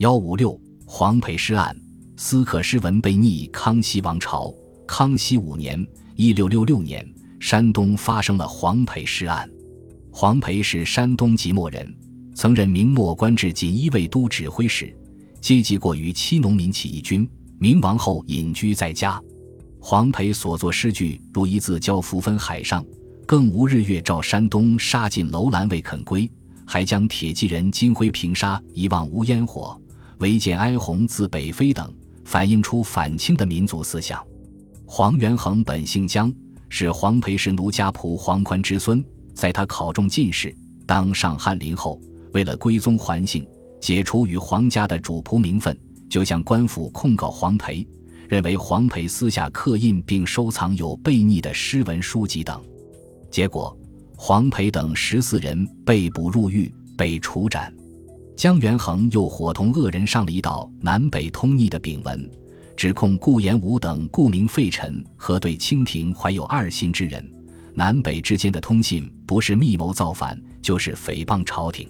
幺五六黄培诗案，司可诗文被逆康熙王朝。康熙五年（一六六六年），山东发生了黄培诗案。黄培是山东即墨人，曾任明末官至锦衣卫都指挥使，阶级过于七农民起义军。明亡后隐居在家。黄培所作诗句如一字交浮分海上，更无日月照山东，杀尽楼兰未肯归，还将铁骑人金辉平沙一望无烟火。唯见哀鸿自北飞等，反映出反清的民族思想。黄元衡本姓姜，是黄培氏奴家仆黄宽之孙。在他考中进士，当上翰林后，为了归宗还姓，解除与黄家的主仆名分，就向官府控告黄培，认为黄培私下刻印并收藏有悖逆的诗文书籍等。结果，黄培等十四人被捕入狱，被处斩。江元衡又伙同恶人上了一道南北通逆的禀文，指控顾炎武等顾名废臣和对清廷怀有二心之人，南北之间的通信不是密谋造反，就是诽谤朝廷。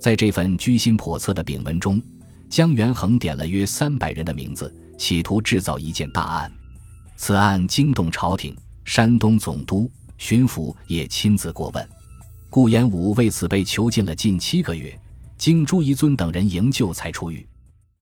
在这份居心叵测的禀文中，江元衡点了约三百人的名字，企图制造一件大案。此案惊动朝廷，山东总督、巡抚也亲自过问。顾炎武为此被囚禁了近七个月。经朱一尊等人营救，才出狱。